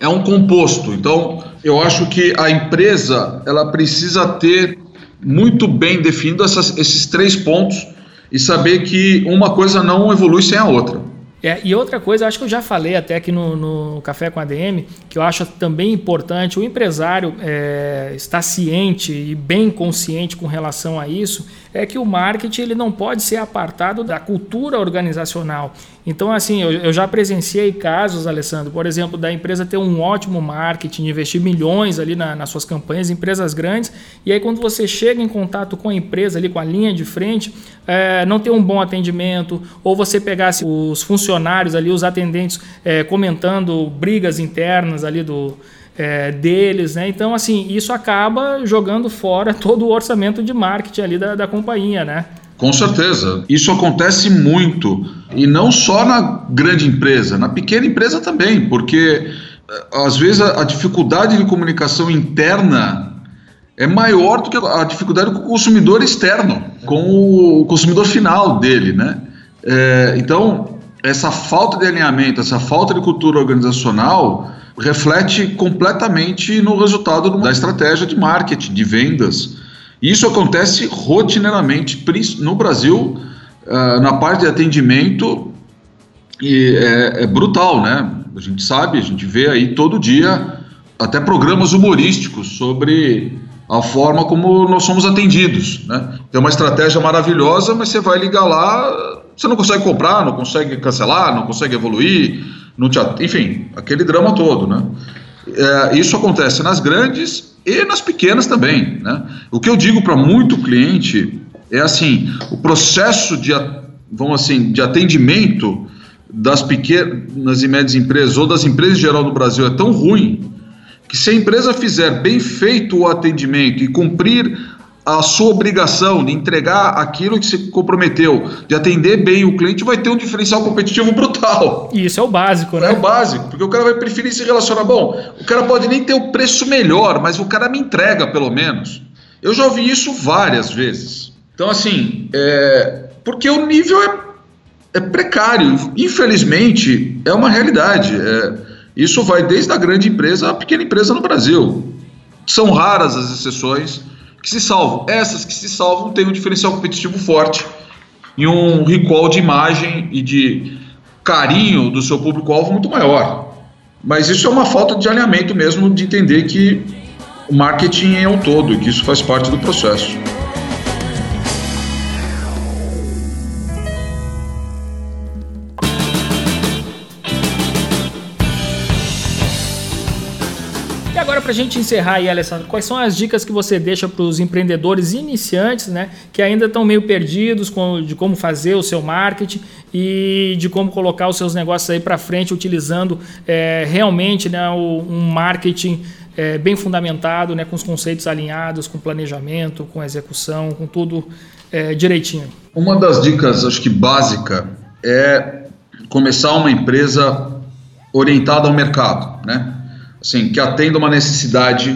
é um composto. Então, eu acho que a empresa ela precisa ter muito bem definido essas, esses três pontos e saber que uma coisa não evolui sem a outra. É, e outra coisa, acho que eu já falei até aqui no, no Café com a DM, que eu acho também importante, o empresário é, estar ciente e bem consciente com relação a isso, é que o marketing ele não pode ser apartado da cultura organizacional. Então, assim, eu, eu já presenciei casos, Alessandro, por exemplo, da empresa ter um ótimo marketing, investir milhões ali na, nas suas campanhas, empresas grandes, e aí quando você chega em contato com a empresa ali, com a linha de frente, é, não ter um bom atendimento, ou você pegasse os funcionários ali, os atendentes, é, comentando brigas internas ali do é, deles, né? Então, assim, isso acaba jogando fora todo o orçamento de marketing ali da, da companhia, né? Com certeza. Isso acontece muito. E não só na grande empresa, na pequena empresa também, porque eh, às vezes a, a dificuldade de comunicação interna é maior do que a dificuldade com o consumidor externo, com o consumidor final dele, né? É, então, essa falta de alinhamento, essa falta de cultura organizacional reflete completamente no resultado da estratégia de marketing, de vendas. Isso acontece rotineiramente no Brasil, uh, na parte de atendimento, e é, é, brutal, né? A gente sabe, a gente vê aí todo dia até programas humorísticos sobre a forma como nós somos atendidos, né? Tem uma estratégia maravilhosa, mas você vai ligar lá, você não consegue comprar, não consegue cancelar, não consegue evoluir, não te, enfim, aquele drama todo, né? É, isso acontece nas grandes e nas pequenas também. Né? O que eu digo para muito cliente é assim: o processo de, vamos assim, de atendimento das pequenas e médias empresas ou das empresas em geral no Brasil é tão ruim que se a empresa fizer bem feito o atendimento e cumprir a sua obrigação de entregar aquilo que se comprometeu, de atender bem o cliente, vai ter um diferencial competitivo brutal. E isso é o básico, né? É o básico, porque o cara vai preferir se relacionar. Bom, o cara pode nem ter o preço melhor, mas o cara me entrega pelo menos. Eu já ouvi isso várias vezes. Então, assim, é... porque o nível é, é precário. Infelizmente, é uma realidade. É... Isso vai desde a grande empresa à pequena empresa no Brasil. São raras as exceções que se salvam. Essas que se salvam têm um diferencial competitivo forte e um recall de imagem e de carinho do seu público-alvo muito maior. Mas isso é uma falta de alinhamento mesmo, de entender que o marketing é um todo e que isso faz parte do processo. Para a gente encerrar aí, Alessandro, quais são as dicas que você deixa para os empreendedores iniciantes, né, que ainda estão meio perdidos com, de como fazer o seu marketing e de como colocar os seus negócios aí para frente utilizando é, realmente né, um marketing é, bem fundamentado, né, com os conceitos alinhados, com planejamento, com execução, com tudo é, direitinho. Uma das dicas, acho que básica, é começar uma empresa orientada ao mercado, né? Assim, que atenda uma necessidade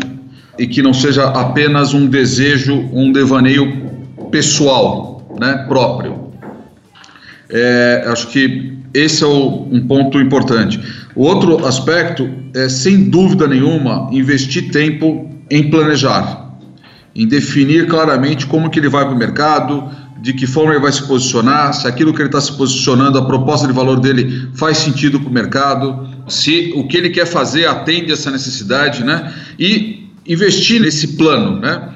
e que não seja apenas um desejo, um devaneio pessoal, né, próprio. É, acho que esse é o, um ponto importante. O outro aspecto é, sem dúvida nenhuma, investir tempo em planejar, em definir claramente como que ele vai para o mercado, de que forma ele vai se posicionar, se aquilo que ele está se posicionando, a proposta de valor dele faz sentido para o mercado, se o que ele quer fazer atende essa necessidade, né? E investir nesse plano, né?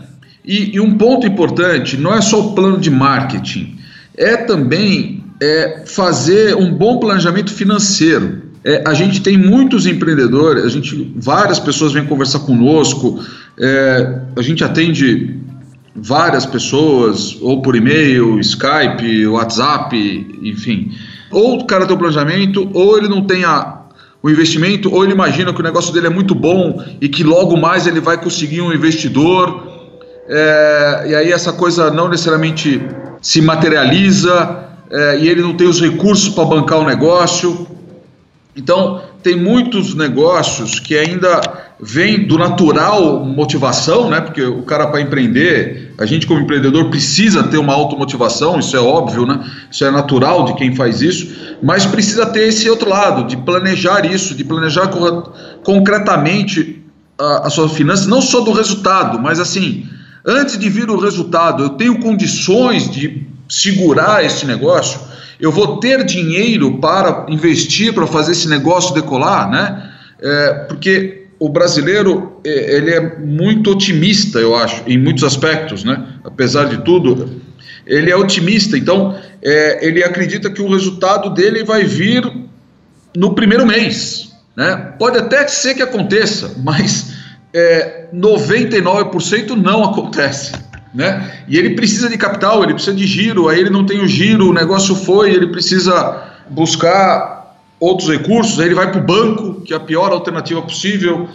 E, e, um ponto importante, não é só o plano de marketing, é também é, fazer um bom planejamento financeiro. É, a gente tem muitos empreendedores, a gente, várias pessoas vêm conversar conosco, é, a gente atende várias pessoas, ou por e-mail, Skype, WhatsApp, enfim. Ou o cara tem o planejamento, ou ele não tem a, o investimento, ou ele imagina que o negócio dele é muito bom e que logo mais ele vai conseguir um investidor. É, e aí essa coisa não necessariamente se materializa é, e ele não tem os recursos para bancar o negócio. Então, tem muitos negócios que ainda vêm do natural motivação, né? Porque o cara para empreender, a gente como empreendedor precisa ter uma automotivação, isso é óbvio, né? Isso é natural de quem faz isso, mas precisa ter esse outro lado, de planejar isso, de planejar concretamente a, a sua finança, não só do resultado, mas assim, antes de vir o resultado, eu tenho condições de segurar esse negócio eu vou ter dinheiro para investir, para fazer esse negócio decolar, né? É, porque o brasileiro é, ele é muito otimista, eu acho, em muitos aspectos, né? Apesar de tudo, ele é otimista. Então, é, ele acredita que o resultado dele vai vir no primeiro mês, né? Pode até ser que aconteça, mas é, 99% não acontece né? E ele precisa de capital, ele precisa de giro, aí ele não tem o giro, o negócio foi, ele precisa buscar outros recursos, aí ele vai para o banco, que é a pior alternativa possível,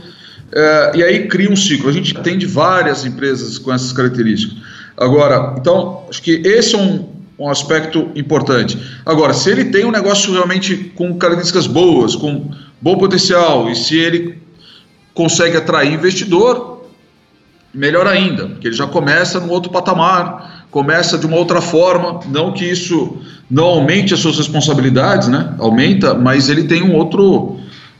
é, e aí cria um ciclo. A gente atende várias empresas com essas características. Agora, então, acho que esse é um, um aspecto importante. Agora, se ele tem um negócio realmente com características boas, com bom potencial, e se ele consegue atrair investidor, melhor ainda, porque ele já começa num outro patamar, começa de uma outra forma, não que isso não aumente as suas responsabilidades, né? Aumenta, mas ele tem um outro,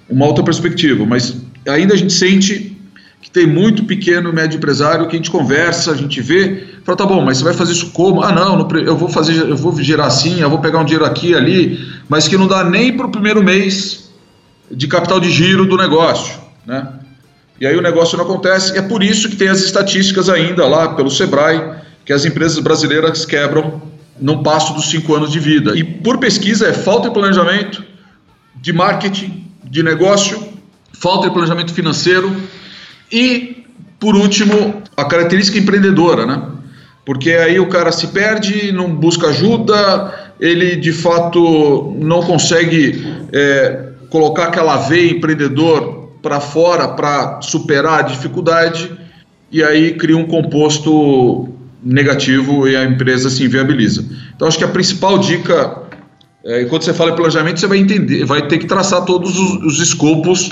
uma outra perspectiva. Mas ainda a gente sente que tem muito pequeno e médio empresário que a gente conversa, a gente vê, fala, tá bom, mas você vai fazer isso como? Ah, não, eu vou fazer, eu vou gerar assim, eu vou pegar um dinheiro aqui ali, mas que não dá nem para o primeiro mês de capital de giro do negócio, né? e aí o negócio não acontece. E é por isso que tem as estatísticas ainda lá pelo Sebrae, que as empresas brasileiras quebram no passo dos cinco anos de vida. E por pesquisa é falta de planejamento, de marketing, de negócio, falta de planejamento financeiro e, por último, a característica empreendedora, né? Porque aí o cara se perde, não busca ajuda, ele de fato não consegue é, colocar aquela veia empreendedor para fora para superar a dificuldade e aí cria um composto negativo e a empresa se inviabiliza. Então acho que a principal dica é, quando você fala em planejamento você vai entender, vai ter que traçar todos os, os escopos,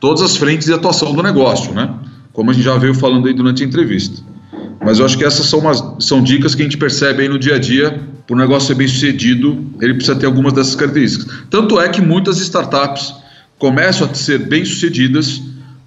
todas as frentes de atuação do negócio, né? Como a gente já veio falando aí durante a entrevista. Mas eu acho que essas são, umas, são dicas que a gente percebe aí no dia a dia. Para o negócio ser bem sucedido, ele precisa ter algumas dessas características. Tanto é que muitas startups começam a ser bem-sucedidas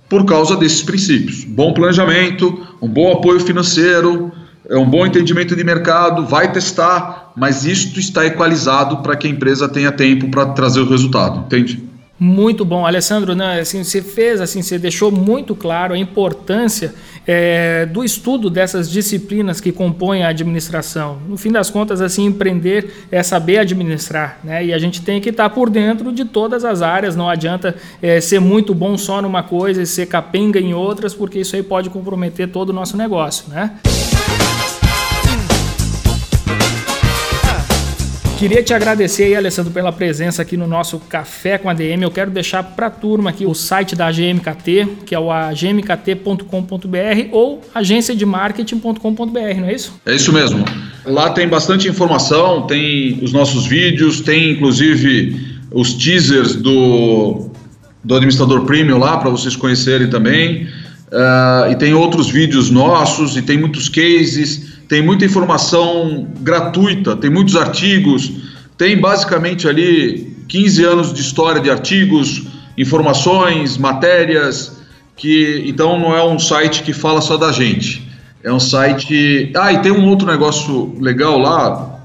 por causa desses princípios. Bom planejamento, um bom apoio financeiro, é um bom entendimento de mercado, vai testar, mas isto está equalizado para que a empresa tenha tempo para trazer o resultado, entende? Muito bom, Alessandro. Né, assim, você fez, assim, você deixou muito claro a importância é, do estudo dessas disciplinas que compõem a administração. No fim das contas, assim, empreender é saber administrar, né? E a gente tem que estar por dentro de todas as áreas. Não adianta é, ser muito bom só numa coisa e ser capenga em outras, porque isso aí pode comprometer todo o nosso negócio, né? Queria te agradecer aí, Alessandro, pela presença aqui no nosso Café com a DM. Eu quero deixar para a turma aqui o site da GMKT, que é o agmkt.com.br ou agenciademarketing.com.br, não é isso? É isso mesmo. Lá tem bastante informação, tem os nossos vídeos, tem inclusive os teasers do, do administrador premium lá para vocês conhecerem também. Uh, e tem outros vídeos nossos e tem muitos cases tem muita informação gratuita, tem muitos artigos, tem basicamente ali 15 anos de história de artigos, informações, matérias, que então não é um site que fala só da gente. É um site. Ah, e tem um outro negócio legal lá,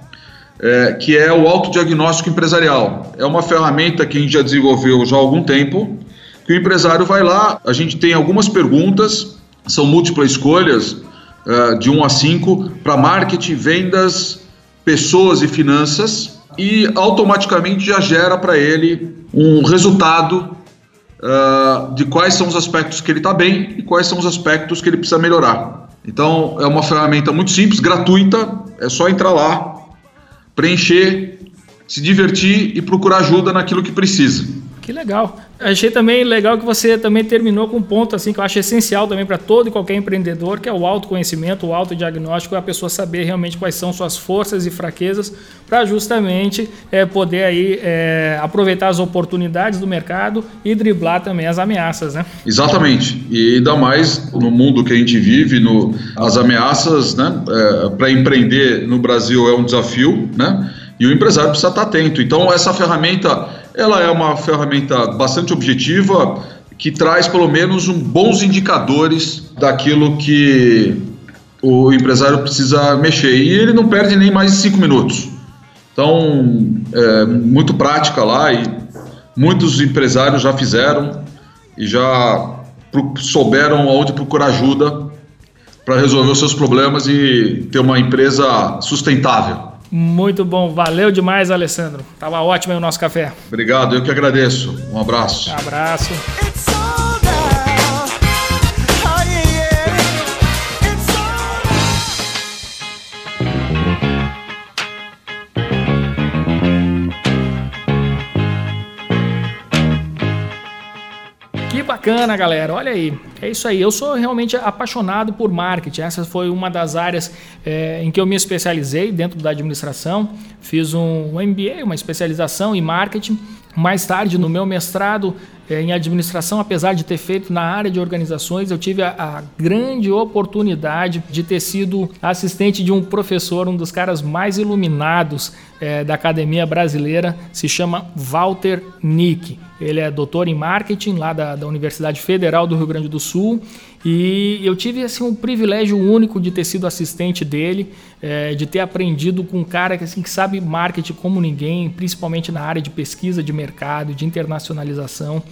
é, que é o autodiagnóstico empresarial. É uma ferramenta que a gente já desenvolveu já há algum tempo, que o empresário vai lá, a gente tem algumas perguntas, são múltiplas escolhas, uh, de 1 a 5 para marketing, vendas, pessoas e finanças e automaticamente já gera para ele um resultado uh, de quais são os aspectos que ele está bem e quais são os aspectos que ele precisa melhorar. Então é uma ferramenta muito simples, gratuita, é só entrar lá, preencher, se divertir e procurar ajuda naquilo que precisa. Que legal. Achei também legal que você também terminou com um ponto assim que eu acho essencial também para todo e qualquer empreendedor, que é o autoconhecimento, o autodiagnóstico, é a pessoa saber realmente quais são suas forças e fraquezas para justamente é, poder aí é, aproveitar as oportunidades do mercado e driblar também as ameaças, né? Exatamente. E ainda mais no mundo que a gente vive, no, as ameaças, né, é, para empreender no Brasil é um desafio, né? E o empresário precisa estar atento. Então essa ferramenta ela é uma ferramenta bastante objetiva que traz pelo menos um, bons indicadores daquilo que o empresário precisa mexer. E ele não perde nem mais de cinco minutos. Então, é muito prática lá e muitos empresários já fizeram e já souberam onde procurar ajuda para resolver os seus problemas e ter uma empresa sustentável. Muito bom, valeu demais, Alessandro. Tava ótimo aí o nosso café. Obrigado, eu que agradeço. Um abraço. Um abraço. Bacana, galera. Olha aí. É isso aí. Eu sou realmente apaixonado por marketing. Essa foi uma das áreas é, em que eu me especializei dentro da administração. Fiz um MBA, uma especialização em marketing. Mais tarde, no meu mestrado é, em administração, apesar de ter feito na área de organizações, eu tive a, a, grande oportunidade de ter sido assistente de um professor, um dos caras mais iluminados é, da academia brasileira, se chama Walter Nick. Ele é doutor em marketing lá da, da Universidade Federal do Rio Grande do Sul e eu tive assim um privilégio único de ter sido assistente dele, é, de ter aprendido com um cara que, assim, que sabe marketing como ninguém, principalmente na área de pesquisa de mercado, de internacionalização.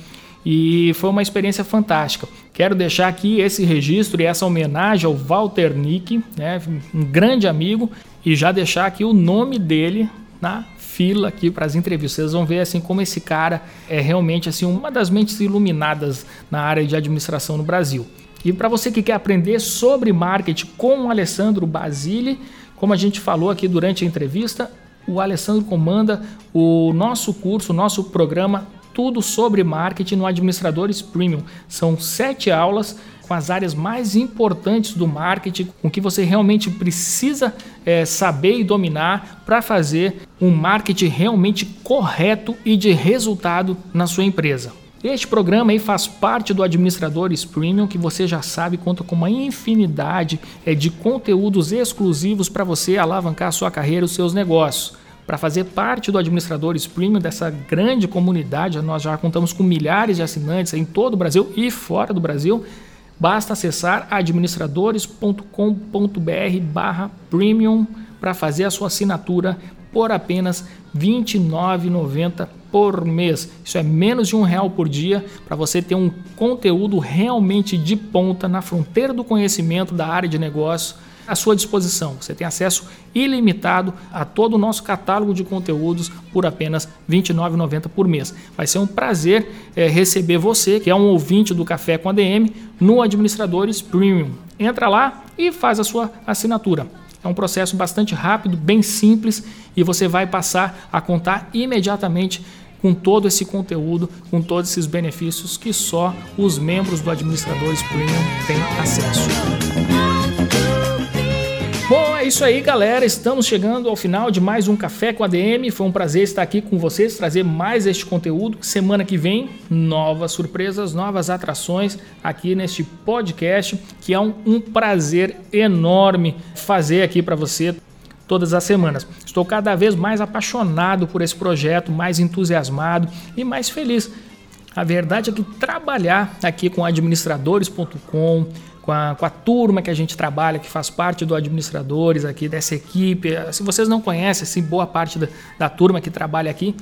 E foi uma experiência fantástica. Quero deixar aqui esse registro e essa homenagem ao Walter Nick, né, um grande amigo, e já deixar aqui o nome dele na fila aqui para as entrevistas. Vocês vão ver assim como esse cara é realmente assim uma das mentes iluminadas na área de administração no Brasil. E para você que quer aprender sobre marketing com o Alessandro Basile, como a gente falou aqui durante a entrevista, o Alessandro comanda o nosso curso, o nosso programa tudo sobre marketing no Administradores Premium. São sete aulas com as áreas mais importantes do marketing, com que você realmente precisa é, saber e dominar para fazer um marketing realmente correto e de resultado na sua empresa. Este programa aí faz parte do Administradores Premium, que você já sabe conta com uma infinidade é, de conteúdos exclusivos para você alavancar sua carreira e os seus negócios. Para fazer parte do Administradores Premium dessa grande comunidade, nós já contamos com milhares de assinantes em todo o Brasil e fora do Brasil. Basta acessar administradores.com.br barra premium para fazer a sua assinatura por apenas R$ 29,90 por mês. Isso é menos de um real por dia para você ter um conteúdo realmente de ponta na fronteira do conhecimento da área de negócio à sua disposição. Você tem acesso ilimitado a todo o nosso catálogo de conteúdos por apenas R$ 29,90 por mês. Vai ser um prazer é, receber você, que é um ouvinte do Café com a DM, no Administradores Premium. Entra lá e faz a sua assinatura. É um processo bastante rápido, bem simples e você vai passar a contar imediatamente com todo esse conteúdo, com todos esses benefícios que só os membros do Administradores Premium têm acesso. Bom, é isso aí, galera. Estamos chegando ao final de mais um Café com a DM. Foi um prazer estar aqui com vocês, trazer mais este conteúdo. Semana que vem, novas surpresas, novas atrações aqui neste podcast, que é um, um prazer enorme fazer aqui para você todas as semanas. Estou cada vez mais apaixonado por esse projeto, mais entusiasmado e mais feliz. A verdade é que trabalhar aqui com administradores.com, com a, com a turma que a gente trabalha, que faz parte do administradores aqui, dessa equipe. Se vocês não conhecem, assim, boa parte da, da turma que trabalha aqui,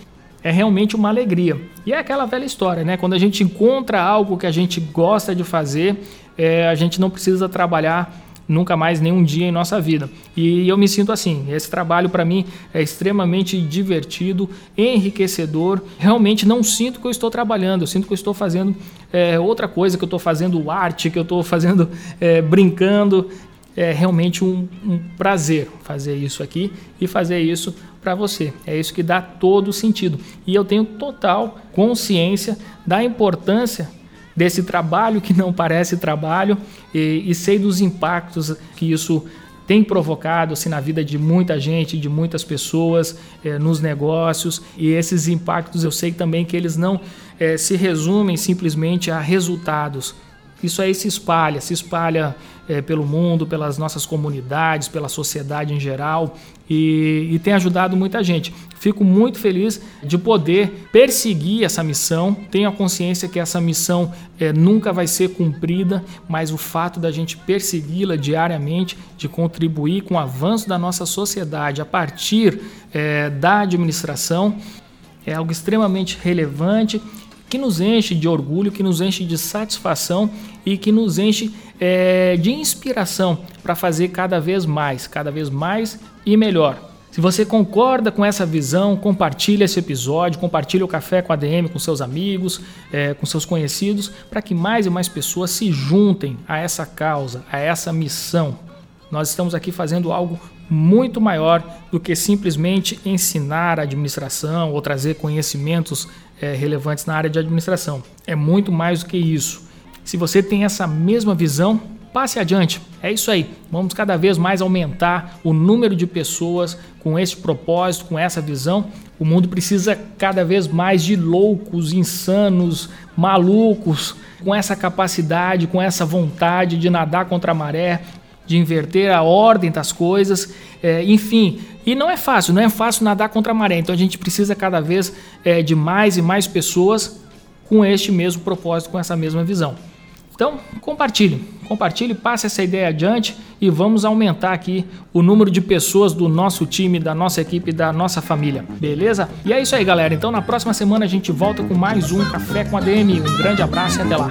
é realmente uma alegria. E é aquela velha história, né? Quando a gente encontra algo que a gente gosta de fazer, é, a gente não precisa trabalhar nunca mais nenhum dia em nossa vida. E eu me sinto assim. Esse trabalho para mim é extremamente divertido, enriquecedor. Realmente não sinto que eu estou trabalhando, eu sinto que eu estou fazendo é, outra coisa, que eu estou fazendo arte, que eu estou fazendo é, brincando. É realmente um, um prazer fazer isso aqui e fazer isso para você. É isso que dá todo sentido. E eu tenho total consciência da importância desse trabalho que não parece trabalho e, e sei dos impactos que isso tem provocado assim, na vida de muita gente, de muitas pessoas, eh, nos negócios. E esses impactos eu sei também que eles não eh, se resumem simplesmente a resultados, isso aí se espalha, se espalha é, pelo mundo, pelas nossas comunidades, pela sociedade em geral e, e, tem ajudado muita gente. Fico muito feliz de poder perseguir essa missão. Tenho a consciência que essa missão é, nunca vai ser cumprida, mas o fato da gente persegui-la diariamente, de contribuir com o avanço da nossa sociedade a partir é, da administração, é algo extremamente relevante que nos enche de orgulho, que nos enche de satisfação e que nos enche é, de inspiração para fazer cada vez mais, cada vez mais e melhor. Se você concorda com essa visão, compartilhe esse episódio, compartilhe o Café com a DM com seus amigos, é, com seus conhecidos, para que mais e mais pessoas se juntem a essa causa, a essa missão. Nós estamos aqui fazendo algo muito maior do que simplesmente ensinar a administração ou trazer conhecimentos é, relevantes na área de administração. É muito mais do que isso. Se você tem essa mesma visão, passe adiante. É isso aí. Vamos cada vez mais aumentar o número de pessoas com esse propósito, com essa visão. O mundo precisa cada vez mais de loucos, insanos, malucos, com essa capacidade, com essa vontade de nadar contra a maré, de inverter a ordem das coisas, é, enfim. E não é fácil, não é fácil nadar contra a maré. Então a gente precisa cada vez é, de mais e mais pessoas com este mesmo propósito, com essa mesma visão. Então, compartilhe, compartilhe, passe essa ideia adiante e vamos aumentar aqui o número de pessoas do nosso time, da nossa equipe, da nossa família, beleza? E é isso aí, galera. Então, na próxima semana a gente volta com mais um Café com a DM. Um grande abraço e até lá.